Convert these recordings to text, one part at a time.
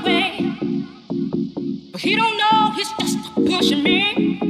away. But he don't know he's just pushing me.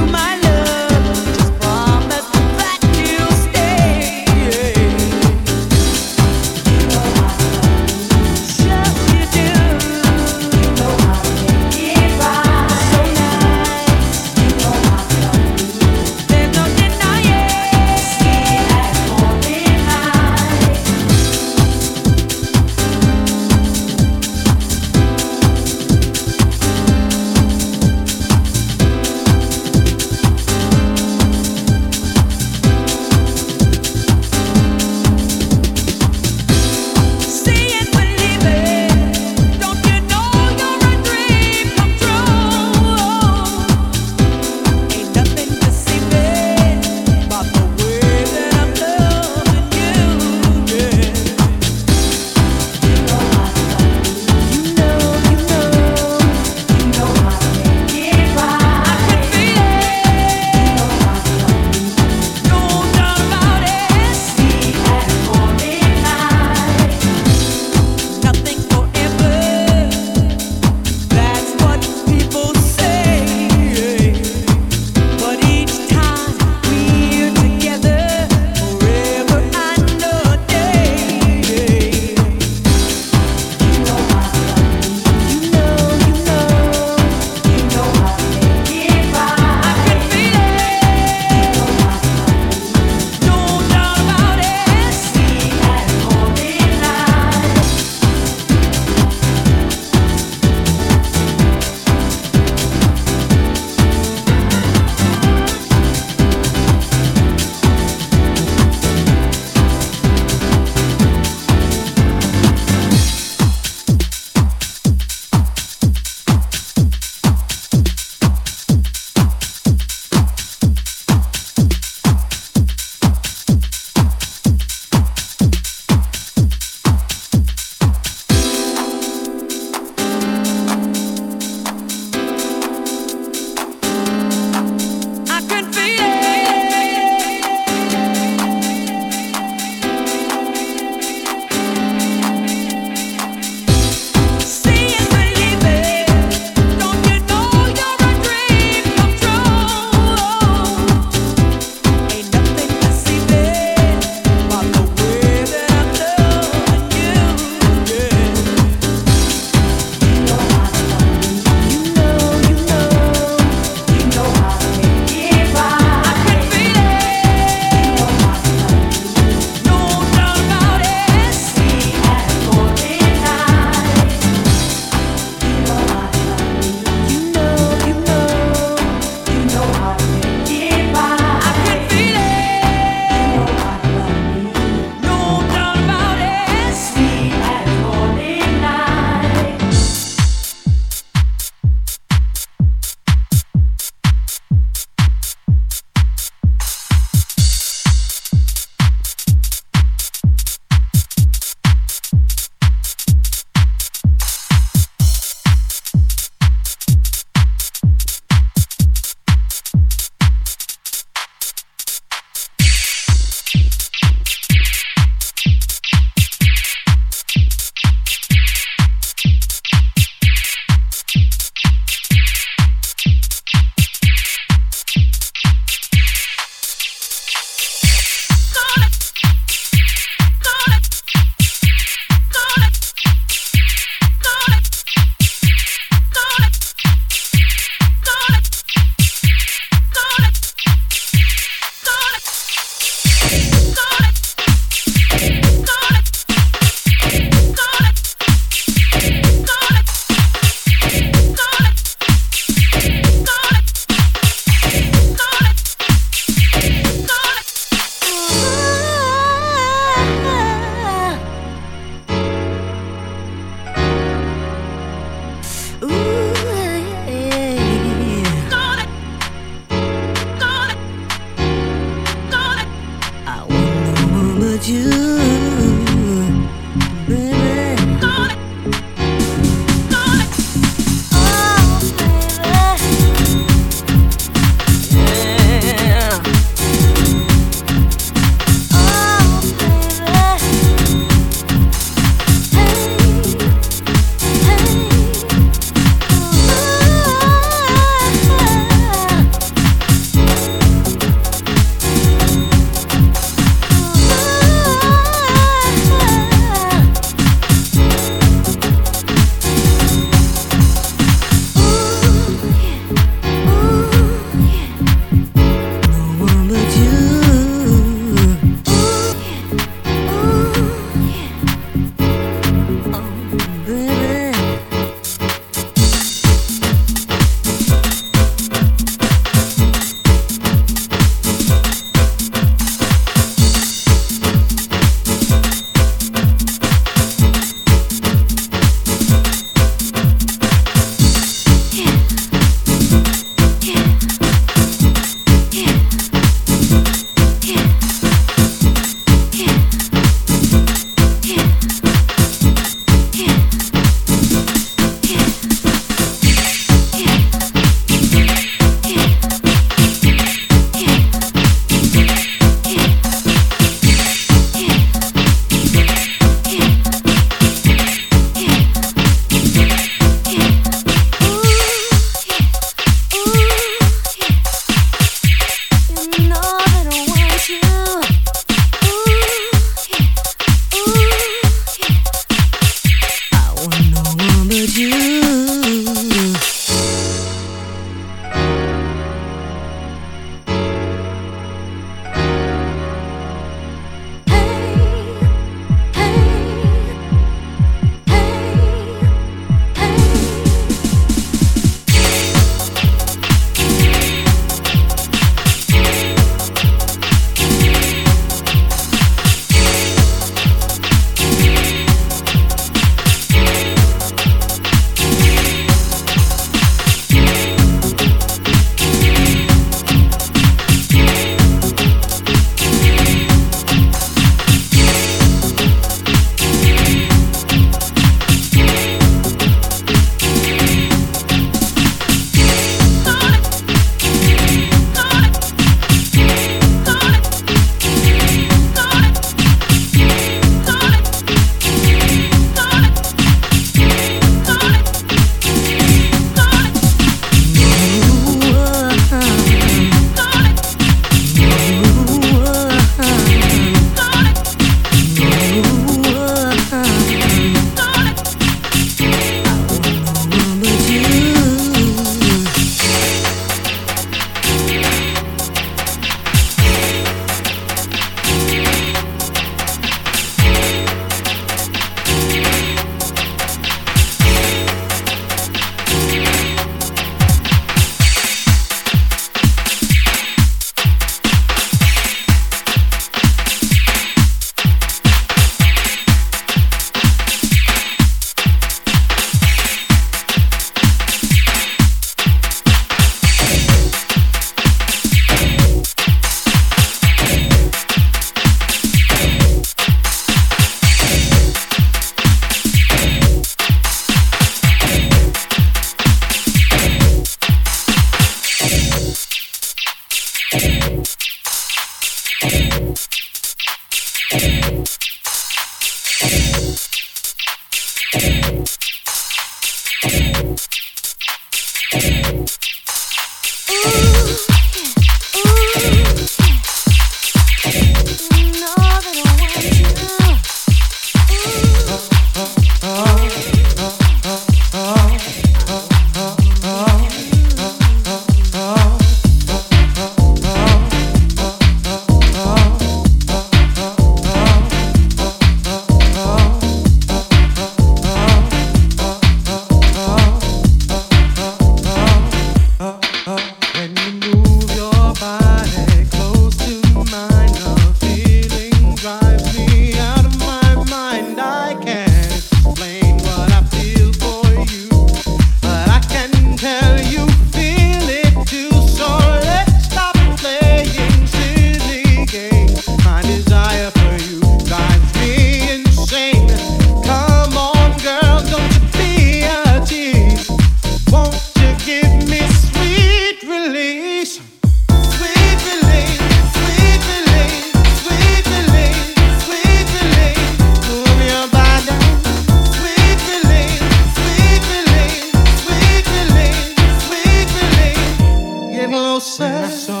So.